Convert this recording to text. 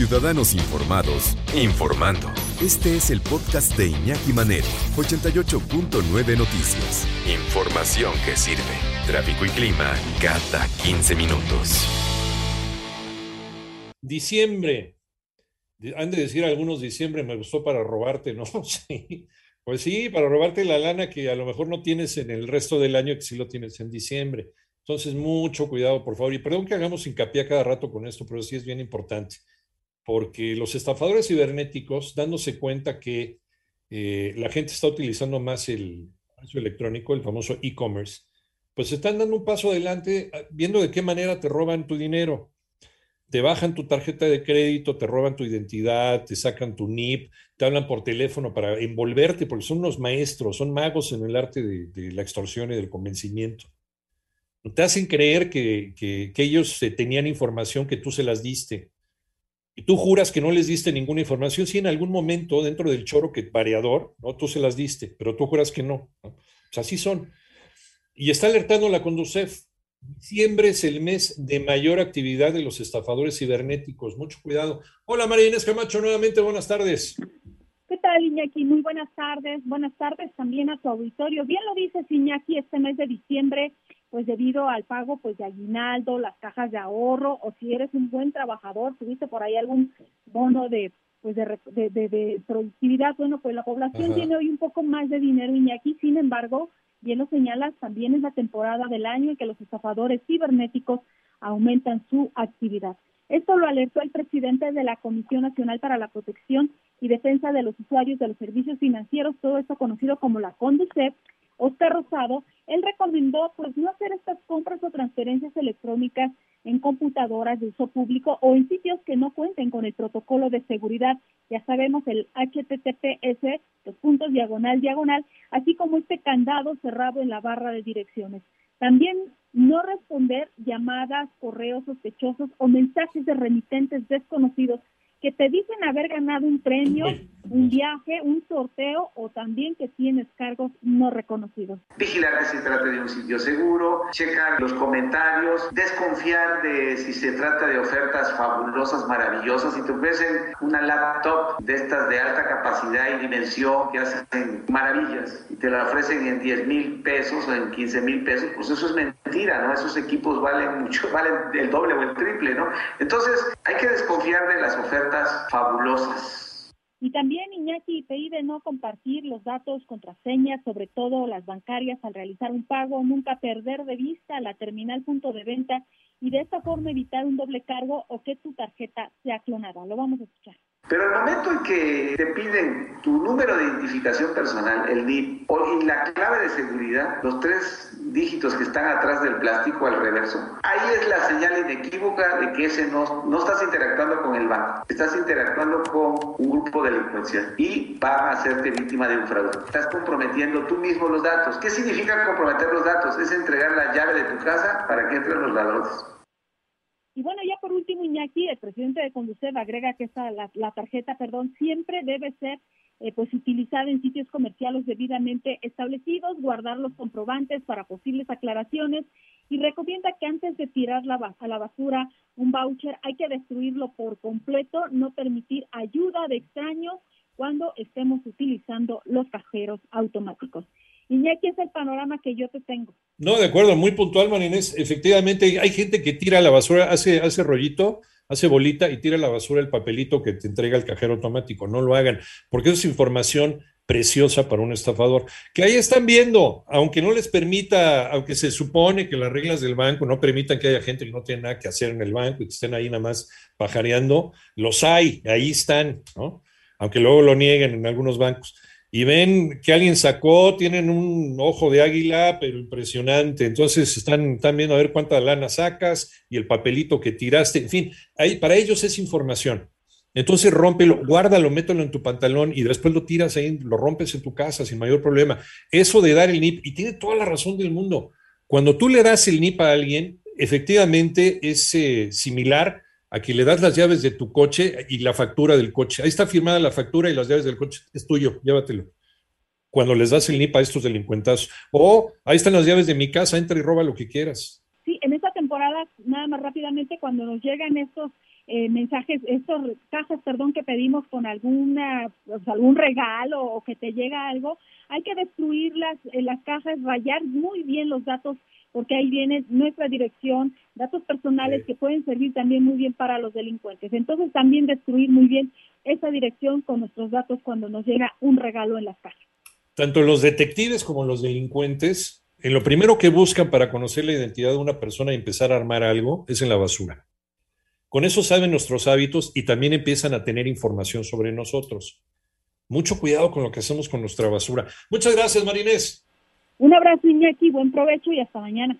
Ciudadanos Informados, informando. Este es el podcast de Iñaki Manero, 88.9 Noticias. Información que sirve. Tráfico y clima cada 15 minutos. Diciembre. Han de decir algunos diciembre me gustó para robarte, ¿no? Sí. Pues sí, para robarte la lana que a lo mejor no tienes en el resto del año, que sí lo tienes en diciembre. Entonces, mucho cuidado, por favor. Y perdón que hagamos hincapié cada rato con esto, pero sí es bien importante. Porque los estafadores cibernéticos, dándose cuenta que eh, la gente está utilizando más el comercio electrónico, el famoso e-commerce, pues están dando un paso adelante ah, viendo de qué manera te roban tu dinero. Te bajan tu tarjeta de crédito, te roban tu identidad, te sacan tu NIP, te hablan por teléfono para envolverte, porque son unos maestros, son magos en el arte de, la extorsión y del convencimiento te hacen creer que, ellos eh, tenían información que tú se las diste. Y tú juras que no les diste ninguna información, si en algún momento dentro del choro que variador, ¿no? Tú se las diste, pero tú juras que no. Pues así son. Y está alertando la Conducef. Diciembre es el mes de mayor actividad de los estafadores cibernéticos. Mucho cuidado. Hola María Inés Camacho, nuevamente buenas tardes. ¿Qué tal, Iñaki? Muy buenas tardes. Buenas tardes también a tu auditorio. Bien lo dices, Iñaki, este mes de diciembre pues debido al pago pues de aguinaldo, las cajas de ahorro o si eres un buen trabajador, tuviste por ahí algún bono de pues de, de, productividad, bueno, pues la población tiene hoy un poco más de dinero Iñaki, sin embargo, bien lo señalas, también es la temporada del año en que los estafadores cibernéticos aumentan su actividad. Esto lo alertó el presidente de la Comisión Nacional para la Protección y Defensa de los Usuarios de los Servicios Financieros, todo esto conocido como la CONDUCEP, Oscar Rosado, pues no hacer estas compras o transferencias electrónicas en computadoras de uso público o en sitios que no cuenten con el protocolo de seguridad. Ya sabemos el HTTPS, los puntos diagonal diagonal, así como este candado cerrado en la barra de direcciones. También no responder llamadas, correos sospechosos o mensajes de remitentes desconocidos que te dicen haber ganado un premio, un viaje, un sorteo o también que tienes cargos no reconocidos. Vigilar que se trate de un sitio seguro, checar los comentarios, desconfiar de si se trata de ofertas fabulosas, maravillosas. Si te ofrecen una laptop de estas de alta capacidad y dimensión que hacen maravillas y te la ofrecen en 10 mil pesos o en 15 mil pesos, pues eso es mentira, ¿no? Esos equipos valen mucho, valen el doble o el triple, ¿no? Entonces hay que desconfiar de las ofertas fabulosas. Y también, Iñaki, pide no compartir los datos, contraseñas, sobre todo las bancarias al realizar un pago, nunca perder de vista la terminal punto de venta y de esta forma evitar un doble cargo o que tu tarjeta sea clonada. Lo vamos a escuchar. Pero el momento en que te piden tu número de identificación personal, el NIP, y la clave de seguridad, los tres dígitos que están atrás del plástico al reverso, ahí es la señal inequívoca de que ese no, no estás interactuando con el banco, estás interactuando con un grupo delincuencial y va a hacerte víctima de un fraude. Estás comprometiendo tú mismo los datos. ¿Qué significa comprometer los datos? Es entregar la llave de tu casa para que entren los ladrones. Y bueno, ya por último, el presidente de Conducef agrega que esta, la, tarjeta, perdón, siempre debe ser eh, pues utilizada en sitios comerciales debidamente establecidos, guardar los comprobantes para posibles aclaraciones y recomienda que antes de tirar la, a la basura un voucher hay que destruirlo por completo, no permitir ayuda de extraños cuando estemos utilizando los cajeros automáticos. Iñaki es el panorama que yo te tengo. No, de acuerdo, muy puntual, Marinés. Efectivamente, hay gente que tira la basura, hace, hace rollito, hace bolita y tira la basura el papelito que te entrega el cajero automático. No lo hagan, porque eso es información preciosa para un estafador. Que ahí están viendo, aunque no les permita, aunque se supone que las reglas del banco no permitan que haya gente que no tiene nada que hacer en el banco y que estén ahí nada más pajareando, los hay, ahí están, ¿no? Aunque luego lo nieguen en algunos bancos y ven que alguien sacó, tienen un ojo de águila, pero impresionante. Entonces están, están viendo a ver cuánta lana sacas y el papelito que tiraste. En fin, ahí, para ellos es información. Entonces rómpelo, guárdalo, mételo en tu pantalón y después lo tiras ahí, lo rompes en tu casa sin mayor problema. Eso de dar el NIP, y tiene toda la razón del mundo. Cuando tú le das el NIP a alguien, efectivamente es eh, similar a quien le das las llaves de tu coche y la factura del coche. Ahí está firmada la factura y las llaves del coche. Es tuyo, llévatelo. Cuando les das el NIP a estos delincuentazos. O ahí están las llaves de mi casa, entra y roba lo que quieras. Sí, en esta temporada, nada más rápidamente, cuando nos llegan estos eh, mensajes, estos cajas, perdón, que pedimos con alguna, pues, algún regalo o que te llega algo, hay que destruir las, eh, las cajas, rayar muy bien los datos porque ahí viene nuestra dirección, datos personales que pueden servir también muy bien para los delincuentes. Entonces también destruir muy bien esa dirección con nuestros datos cuando nos llega un regalo en las cajas. Tanto los detectives como los delincuentes, en lo primero que buscan para conocer la identidad de una persona y empezar a armar algo es en la basura. Con eso saben nuestros hábitos y también empiezan a tener información sobre nosotros. Mucho cuidado con lo que hacemos con nuestra basura. Muchas gracias, Marinés. Un abrazo, Iñaki, buen provecho y hasta mañana.